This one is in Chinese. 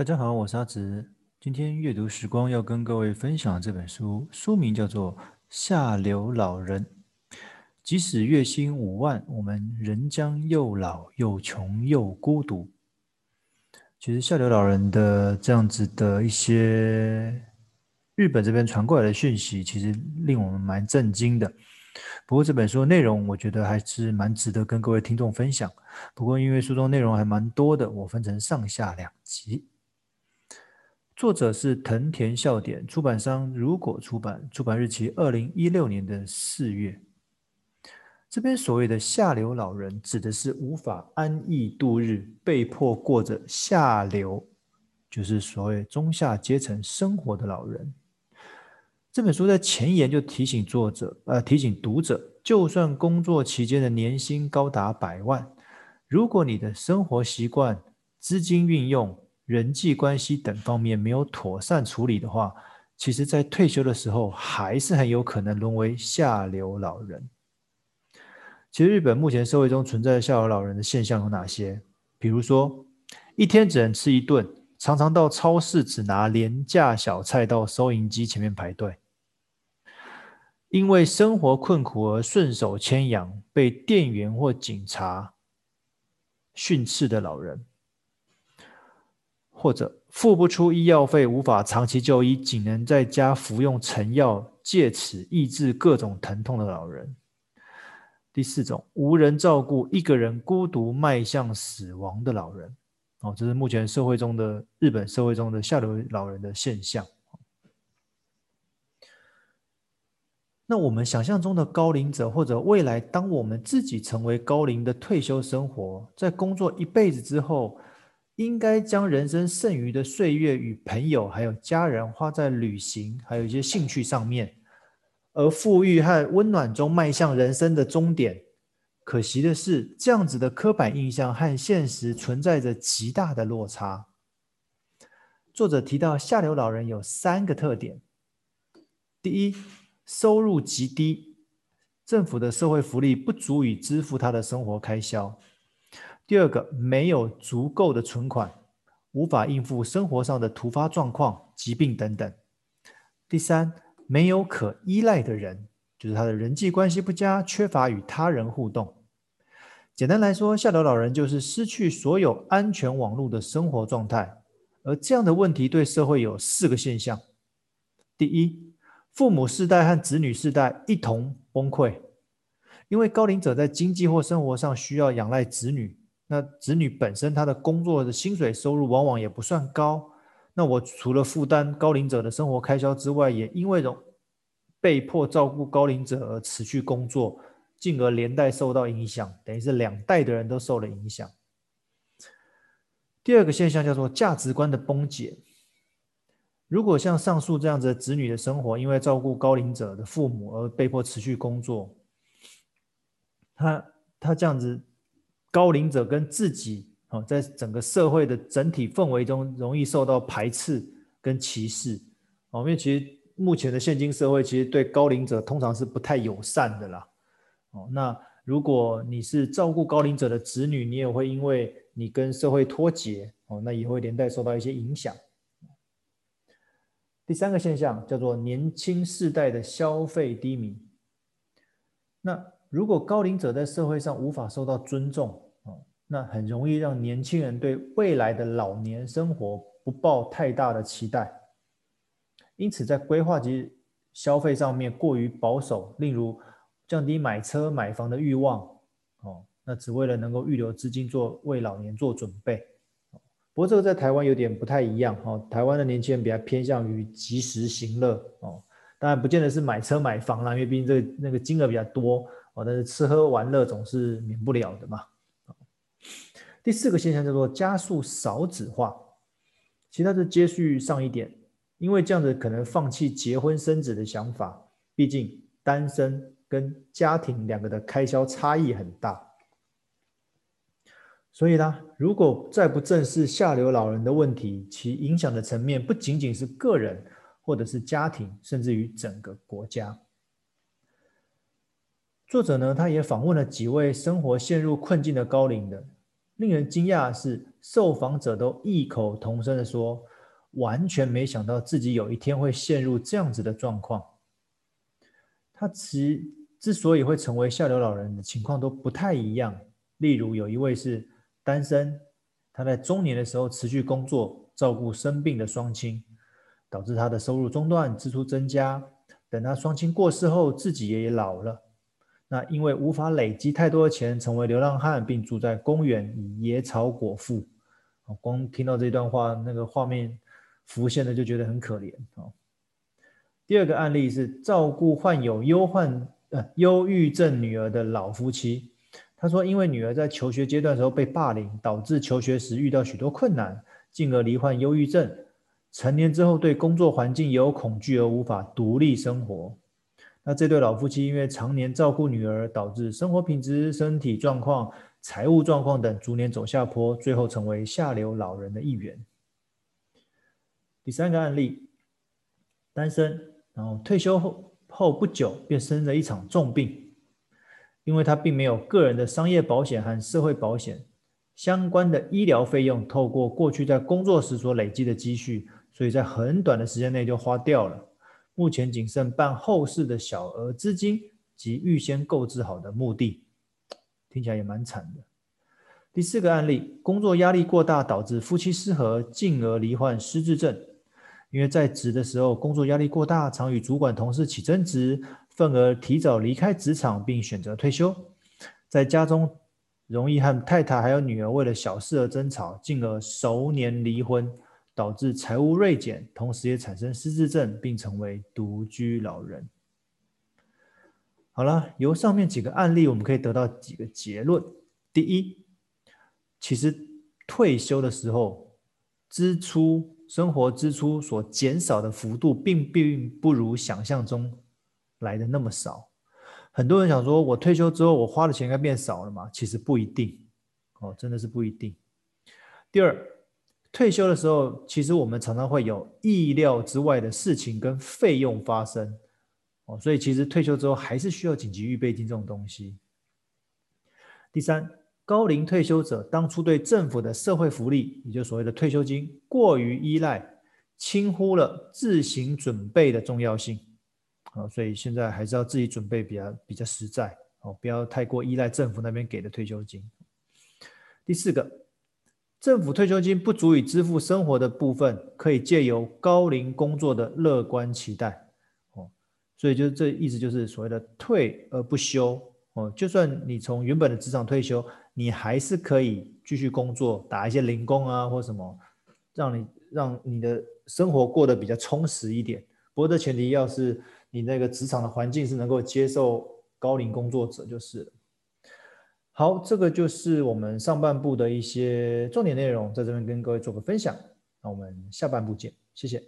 大家好，我是阿直。今天阅读时光要跟各位分享这本书，书名叫做《下流老人》。即使月薪五万，我们仍将又老又穷又孤独。其实，下流老人的这样子的一些日本这边传过来的讯息，其实令我们蛮震惊的。不过这本书的内容，我觉得还是蛮值得跟各位听众分享。不过因为书中内容还蛮多的，我分成上下两集。作者是藤田笑点，出版商如果出版，出版日期二零一六年的四月。这边所谓的下流老人，指的是无法安逸度日，被迫过着下流，就是所谓中下阶层生活的老人。这本书在前言就提醒作者，呃，提醒读者，就算工作期间的年薪高达百万，如果你的生活习惯、资金运用，人际关系等方面没有妥善处理的话，其实，在退休的时候还是很有可能沦为下流老人。其实，日本目前社会中存在的下流老人的现象有哪些？比如说，一天只能吃一顿，常常到超市只拿廉价小菜到收银机前面排队，因为生活困苦而顺手牵羊，被店员或警察训斥的老人。或者付不出医药费，无法长期就医，仅能在家服用成药，借此抑制各种疼痛的老人。第四种，无人照顾，一个人孤独迈向死亡的老人。哦，这是目前社会中的日本社会中的下流老人的现象。那我们想象中的高龄者，或者未来当我们自己成为高龄的退休生活，在工作一辈子之后，应该将人生剩余的岁月与朋友还有家人花在旅行，还有一些兴趣上面，而富裕和温暖中迈向人生的终点。可惜的是，这样子的刻板印象和现实存在着极大的落差。作者提到，下流老人有三个特点：第一，收入极低，政府的社会福利不足以支付他的生活开销。第二个，没有足够的存款，无法应付生活上的突发状况、疾病等等。第三，没有可依赖的人，就是他的人际关系不佳，缺乏与他人互动。简单来说，下流老人就是失去所有安全网络的生活状态。而这样的问题对社会有四个现象：第一，父母世代和子女世代一同崩溃，因为高龄者在经济或生活上需要仰赖子女。那子女本身他的工作的薪水收入往往也不算高，那我除了负担高龄者的生活开销之外，也因为被迫照顾高龄者而辞去工作，进而连带受到影响，等于是两代的人都受了影响。第二个现象叫做价值观的崩解。如果像上述这样子子女的生活，因为照顾高龄者的父母而被迫辞去工作，他他这样子。高龄者跟自己啊，在整个社会的整体氛围中，容易受到排斥跟歧视哦。因为其实目前的现今社会，其实对高龄者通常是不太友善的啦。哦，那如果你是照顾高龄者的子女，你也会因为你跟社会脱节哦，那也会连带受到一些影响。第三个现象叫做年轻世代的消费低迷。那如果高龄者在社会上无法受到尊重，那很容易让年轻人对未来的老年生活不抱太大的期待，因此在规划及消费上面过于保守，例如降低买车买房的欲望，哦，那只为了能够预留资金做为老年做准备。不过这个在台湾有点不太一样，哦，台湾的年轻人比较偏向于及时行乐，哦，当然不见得是买车买房啦，因为毕竟这个那个金额比较多。哦，但是吃喝玩乐总是免不了的嘛。第四个现象叫做加速少子化，其他是接续上一点，因为这样子可能放弃结婚生子的想法，毕竟单身跟家庭两个的开销差异很大。所以呢，如果再不正视下流老人的问题，其影响的层面不仅仅是个人，或者是家庭，甚至于整个国家。作者呢，他也访问了几位生活陷入困境的高龄的。令人惊讶的是，受访者都异口同声地说，完全没想到自己有一天会陷入这样子的状况。他其之所以会成为下流老人的情况都不太一样。例如，有一位是单身，他在中年的时候持续工作，照顾生病的双亲，导致他的收入中断，支出增加。等他双亲过世后，自己也老了。那因为无法累积太多的钱，成为流浪汉，并住在公园以野草果腹。光听到这段话，那个画面浮现的就觉得很可怜。第二个案例是照顾患有忧患呃忧郁症女儿的老夫妻。他说，因为女儿在求学阶段的时候被霸凌，导致求学时遇到许多困难，进而罹患忧郁症。成年之后对工作环境也有恐惧而无法独立生活。那这对老夫妻因为常年照顾女儿，导致生活品质、身体状况、财务状况等逐年走下坡，最后成为下流老人的一员。第三个案例，单身，然后退休后后不久便生了一场重病，因为他并没有个人的商业保险和社会保险相关的医疗费用，透过过去在工作时所累积的积蓄，所以在很短的时间内就花掉了。目前仅剩办后事的小额资金及预先购置好的墓地，听起来也蛮惨的。第四个案例，工作压力过大导致夫妻失和，进而罹患失智症。因为在职的时候工作压力过大，常与主管同事起争执，愤而提早离开职场并选择退休。在家中容易和太太还有女儿为了小事而争吵，进而熟年离婚。导致财务锐减，同时也产生失智症，并成为独居老人。好了，由上面几个案例，我们可以得到几个结论：第一，其实退休的时候，支出、生活支出所减少的幅度，并并不如想象中来的那么少。很多人想说，我退休之后，我花的钱应该变少了嘛？其实不一定，哦，真的是不一定。第二。退休的时候，其实我们常常会有意料之外的事情跟费用发生，哦，所以其实退休之后还是需要紧急预备金这种东西。第三，高龄退休者当初对政府的社会福利，也就所谓的退休金，过于依赖，轻忽了自行准备的重要性，啊，所以现在还是要自己准备比较比较实在，哦，不要太过依赖政府那边给的退休金。第四个。政府退休金不足以支付生活的部分，可以借由高龄工作的乐观期待，哦，所以就这意思，就是所谓的退而不休，哦，就算你从原本的职场退休，你还是可以继续工作，打一些零工啊或什么，让你让你的生活过得比较充实一点。不过这前提要是你那个职场的环境是能够接受高龄工作者就是了。好，这个就是我们上半部的一些重点内容，在这边跟各位做个分享。那我们下半部见，谢谢。